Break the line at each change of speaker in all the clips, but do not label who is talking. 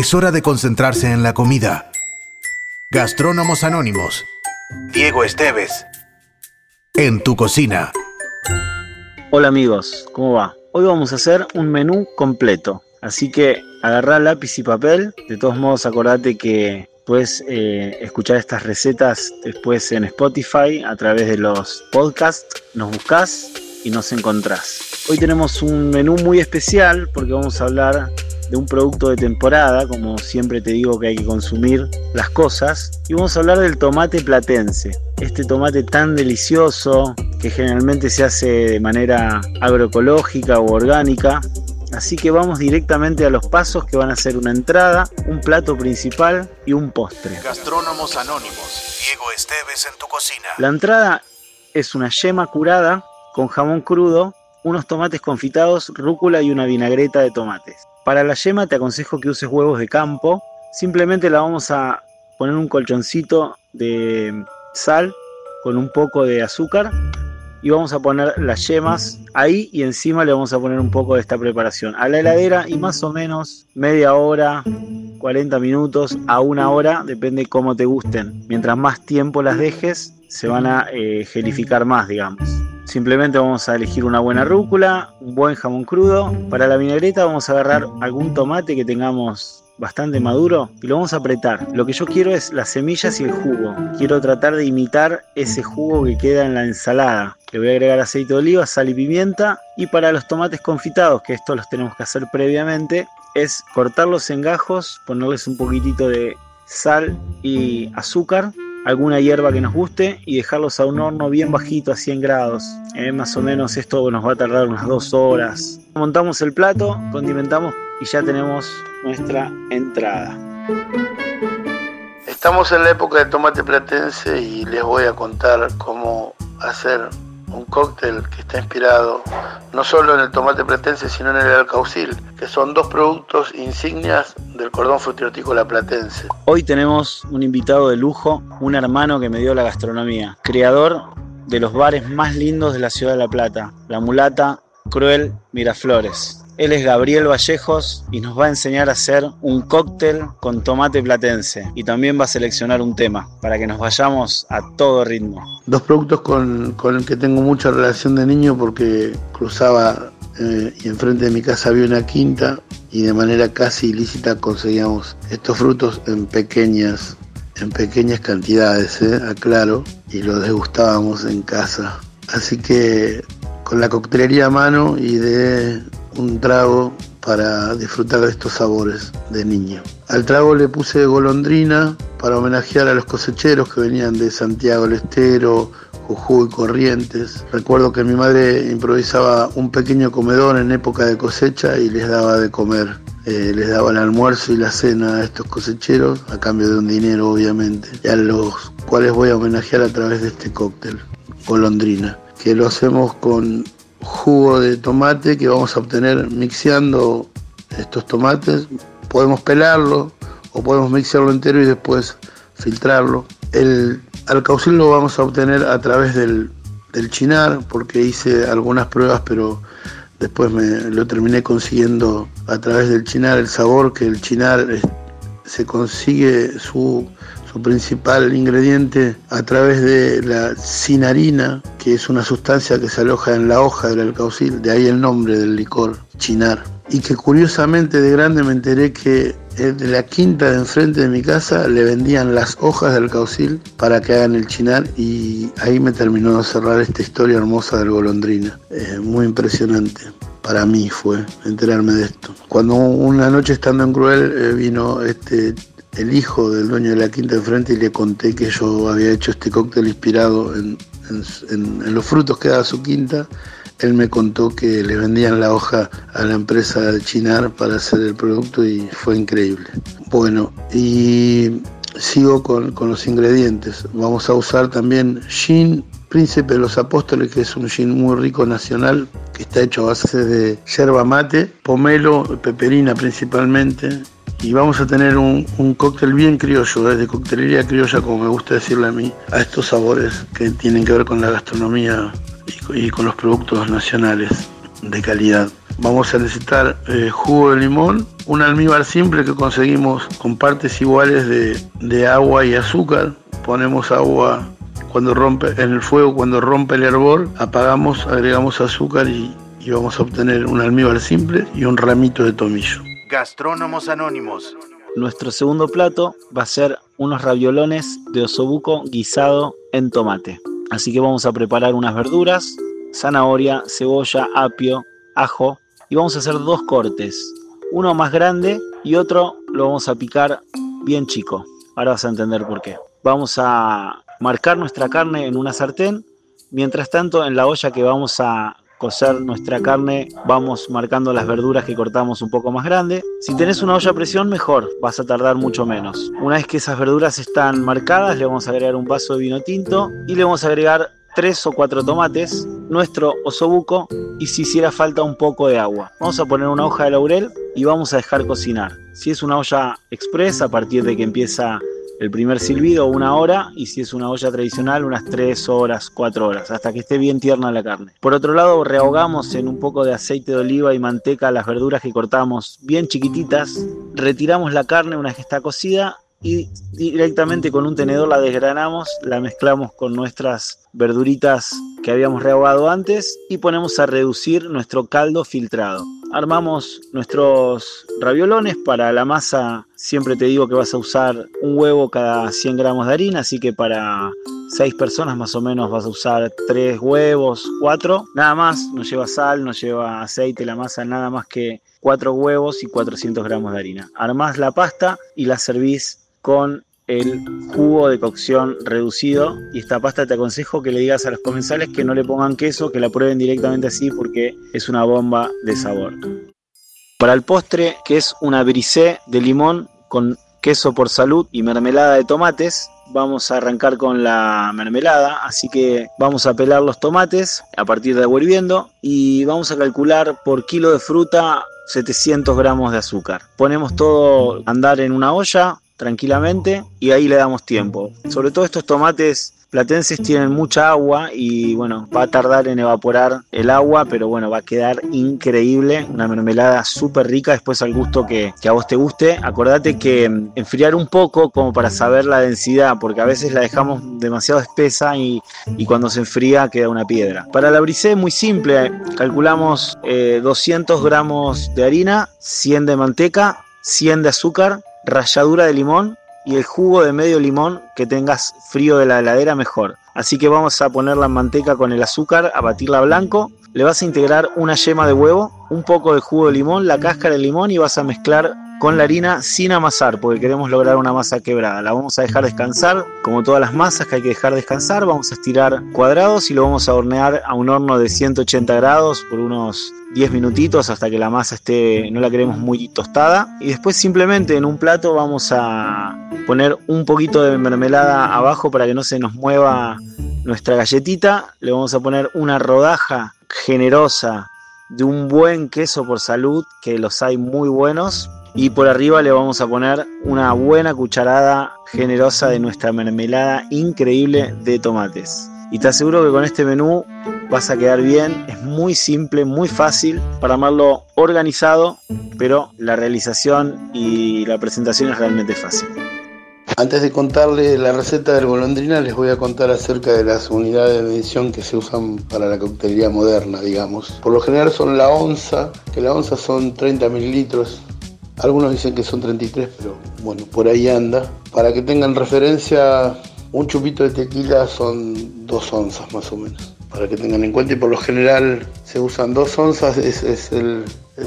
Es hora de concentrarse en la comida. Gastrónomos Anónimos. Diego Esteves. En tu cocina.
Hola amigos, ¿cómo va? Hoy vamos a hacer un menú completo. Así que agarrá lápiz y papel. De todos modos, acordate que puedes eh, escuchar estas recetas después en Spotify a través de los podcasts. Nos buscas y nos encontrás. Hoy tenemos un menú muy especial porque vamos a hablar de un producto de temporada, como siempre te digo que hay que consumir las cosas, y vamos a hablar del tomate platense, este tomate tan delicioso que generalmente se hace de manera agroecológica o orgánica. Así que vamos directamente a los pasos que van a ser una entrada, un plato principal y un postre.
Gastrónomos Anónimos. Diego Esteves en tu cocina.
La entrada es una yema curada con jamón crudo, unos tomates confitados, rúcula y una vinagreta de tomates. Para la yema te aconsejo que uses huevos de campo. Simplemente la vamos a poner un colchoncito de sal con un poco de azúcar y vamos a poner las yemas ahí y encima le vamos a poner un poco de esta preparación. A la heladera y más o menos media hora 40 minutos a una hora depende cómo te gusten. Mientras más tiempo las dejes se van a eh, gelificar más digamos Simplemente vamos a elegir una buena rúcula, un buen jamón crudo. Para la vinagreta vamos a agarrar algún tomate que tengamos bastante maduro y lo vamos a apretar. Lo que yo quiero es las semillas y el jugo. Quiero tratar de imitar ese jugo que queda en la ensalada. Le voy a agregar aceite de oliva, sal y pimienta. Y para los tomates confitados, que esto los tenemos que hacer previamente, es cortarlos en gajos, ponerles un poquitito de sal y azúcar alguna hierba que nos guste y dejarlos a un horno bien bajito a 100 grados. Eh, más o menos esto nos va a tardar unas dos horas. Montamos el plato, condimentamos y ya tenemos nuestra entrada.
Estamos en la época del tomate platense y les voy a contar cómo hacer un cóctel que está inspirado no solo en el tomate platense, sino en el alcaucil, que son dos productos insignias del cordón frutihortícola platense.
Hoy tenemos un invitado de lujo, un hermano que me dio la gastronomía, creador de los bares más lindos de la ciudad de La Plata, La Mulata, Cruel, Miraflores. Él es Gabriel Vallejos y nos va a enseñar a hacer un cóctel con tomate platense y también va a seleccionar un tema para que nos vayamos a todo ritmo.
Dos productos con, con el que tengo mucha relación de niño porque cruzaba eh, y enfrente de mi casa había una quinta y de manera casi ilícita conseguíamos estos frutos en pequeñas en pequeñas cantidades, eh, aclaro, y los degustábamos en casa. Así que con la coctelería a mano y de un trago para disfrutar de estos sabores de niño. Al trago le puse golondrina para homenajear a los cosecheros que venían de Santiago del Estero, Jujuy, Corrientes. Recuerdo que mi madre improvisaba un pequeño comedor en época de cosecha y les daba de comer. Eh, les daba el almuerzo y la cena a estos cosecheros a cambio de un dinero obviamente, y a los cuales voy a homenajear a través de este cóctel, golondrina, que lo hacemos con jugo de tomate que vamos a obtener mixeando estos tomates. Podemos pelarlo o podemos mixearlo entero y después filtrarlo. El alcaucil lo vamos a obtener a través del, chinar porque hice algunas pruebas pero después me lo terminé consiguiendo a través del chinar el sabor que el chinar se consigue su su principal ingrediente a través de la cinarina, que es una sustancia que se aloja en la hoja del alcaucil, de ahí el nombre del licor, chinar. Y que curiosamente de grande me enteré que eh, de la quinta de enfrente de mi casa le vendían las hojas del alcaucil para que hagan el chinar y ahí me terminó de cerrar esta historia hermosa del golondrina. Eh, muy impresionante para mí fue enterarme de esto. Cuando una noche estando en Cruel eh, vino este el hijo del dueño de la quinta de frente y le conté que yo había hecho este cóctel inspirado en, los frutos que daba su quinta. Él me contó que le vendían la hoja a la empresa Chinar para hacer el producto y fue increíble. Bueno, y sigo con, con los ingredientes. Vamos a usar también gin Príncipe de los Apóstoles, que es un gin muy rico nacional, que está hecho a base de yerba mate, pomelo, peperina principalmente, y vamos a tener un, cóctel bien criollo, desde coctelería criolla, como me gusta decirle a mí, a estos sabores que tienen que ver con la gastronomía y, con los productos nacionales de calidad. vamos a necesitar eh, jugo de limón, un almíbar simple que conseguimos con partes iguales de, agua y azúcar. Ponemos agua cuando rompe en el fuego, cuando rompe el hervor, apagamos, agregamos azúcar y, y vamos a obtener un almíbar simple y un ramito de tomillo.
Gastrónomos Anónimos.
Nuestro segundo plato va a ser unos raviolones de osobuco guisado en tomate. Así que vamos a preparar unas verduras, zanahoria, cebolla, apio, ajo y vamos a hacer dos cortes. Uno más grande y otro lo vamos a picar bien chico. Ahora vas a entender por qué. Vamos a marcar nuestra carne en una sartén. Mientras tanto, en la olla que vamos a cocer nuestra carne, vamos marcando las verduras que cortamos un poco más grande. Si tenés una olla a presión, mejor, vas a tardar mucho menos. Una vez que esas verduras están marcadas, le vamos a agregar un vaso de vino tinto y le vamos a agregar tres o cuatro tomates, nuestro osobuco y si hiciera falta un poco de agua. Vamos a poner una hoja de laurel y vamos a dejar cocinar. Si es una olla express, a partir de que empieza el primer silbido, una hora, y si es una olla tradicional, unas 3 horas, 4 horas, hasta que esté bien tierna la carne. Por otro lado, rehogamos en un poco de aceite de oliva y manteca las verduras que cortamos bien chiquititas, retiramos la carne una vez que está cocida y directamente con un tenedor la desgranamos, la mezclamos con nuestras verduritas que habíamos rehogado antes y ponemos a reducir nuestro caldo filtrado. Armamos nuestros raviolones para la masa, siempre te digo que vas a usar un huevo cada 100 gramos de harina, así que para 6 personas más o menos vas a usar 3 huevos, 4, nada más, no lleva sal, no lleva aceite, la masa nada más que 4 huevos y 400 gramos de harina. Armás la pasta y la servís con el jugo de cocción reducido y esta pasta te aconsejo que le digas a los comensales que no le pongan queso, que la prueben directamente así porque es una bomba de sabor. Para el postre, que es una brisée de limón con queso por salud y mermelada de tomates, vamos a arrancar con la mermelada, así que vamos a pelar los tomates a partir de hirviendo y vamos a calcular por kilo de fruta 700 gramos de azúcar. Ponemos todo a andar en una olla, tranquilamente y ahí le damos tiempo. Sobre todo estos tomates platenses tienen mucha agua y bueno, va a tardar en evaporar el agua, pero bueno, va a quedar increíble, una mermelada súper rica después al gusto que, a vos te guste. Acordate que mm, enfriar un poco como para saber la densidad, porque a veces la dejamos demasiado espesa y, cuando se enfría queda una piedra. Para la brisée muy simple, calculamos 200 eh, gramos de harina, 100 de manteca, 100 de azúcar, ralladura de limón y el jugo de medio limón que tengas frío de la heladera mejor. Así que vamos a poner la manteca con el azúcar, a batirla blanco. Le vas a integrar una yema de huevo, un poco de jugo de limón, la cáscara de limón y vas a mezclar con la harina sin amasar porque queremos lograr una masa quebrada. La vamos a dejar descansar, como todas las masas que hay que dejar descansar, vamos a estirar cuadrados y lo vamos a hornear a un horno de 180 grados por unos 10 minutitos hasta que la masa esté, no la queremos muy tostada. Y después simplemente en un plato vamos a poner un poquito de mermelada abajo para que no se nos mueva nuestra galletita. Le vamos a poner una rodaja generosa de un buen queso por salud, que los hay muy buenos, y por arriba le vamos a poner una buena cucharada generosa de nuestra mermelada increíble de tomates. Y te aseguro que con este menú vas a quedar bien, es muy simple, muy fácil para amarlo organizado, pero la realización y la presentación es realmente fácil.
Antes de contarle la receta del golondrina, les voy a contar acerca de las unidades de medición que se usan para la coctelería moderna, digamos. Por lo general son la onza, que la onza son 30 mililitros, algunos dicen que son 33, pero bueno, por ahí anda. Para que tengan referencia, un chupito de tequila son dos onzas más o menos. Para que tengan en cuenta y por lo general se usan dos onzas, es,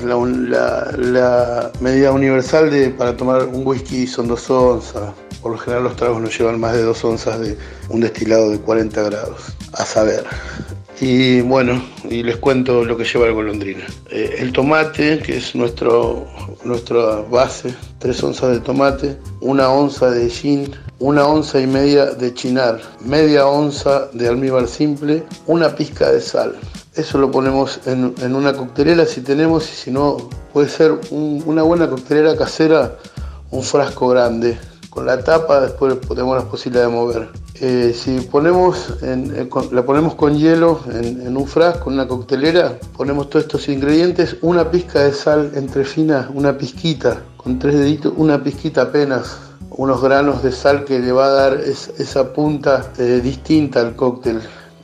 la, medida universal de, para tomar un whisky son dos onzas. Por lo general los tragos no llevan más de dos onzas de un destilado de 40 grados. A saber, y bueno, y les cuento lo que lleva el golondrina. Eh, el tomate, que es nuestro, nuestra base, tres onzas de tomate, una onza de gin, una onza y media de chinar, media onza de almíbar simple, una pizca de sal. Eso lo ponemos en, una coctelera si tenemos y si no, puede ser una buena coctelera casera, un frasco grande con la tapa, después tenemos la posibilidad de mover. Eh, si ponemos en, la ponemos con hielo en, un frasco, en una coctelera, ponemos todos estos ingredientes, una pizca de sal entre fina, una pizquita, con tres deditos, una pizquita apenas, unos granos de sal que le va a dar esa punta eh, distinta al cóctel,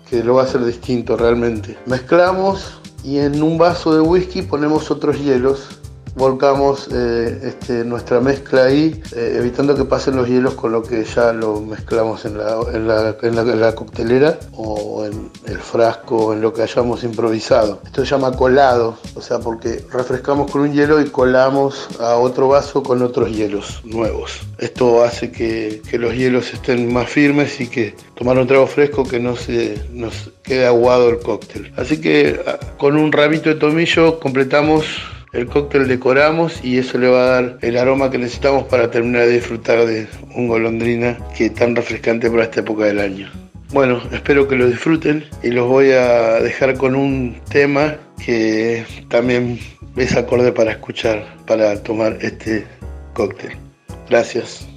que lo va a hacer distinto realmente. Mezclamos y en un vaso de whisky ponemos otros hielos volcamos eh, este, nuestra mezcla ahí, eh, evitando que pasen los hielos con lo que ya lo mezclamos en la, en la, en la, coctelera o en el frasco o en lo que hayamos improvisado. Esto se llama colado, o sea, porque refrescamos con un hielo y colamos a otro vaso con otros hielos nuevos. Esto hace que, que los hielos estén más firmes y que tomar un trago fresco que no se nos quede aguado el cóctel. Así que ah, con un ramito de tomillo completamos el cóctel decoramos y eso le va a dar el aroma que necesitamos para terminar de disfrutar de un golondrina que es tan refrescante para esta época del año. Bueno, espero que lo disfruten y los voy a dejar con un tema que también es acorde para escuchar, para tomar este cóctel. Gracias.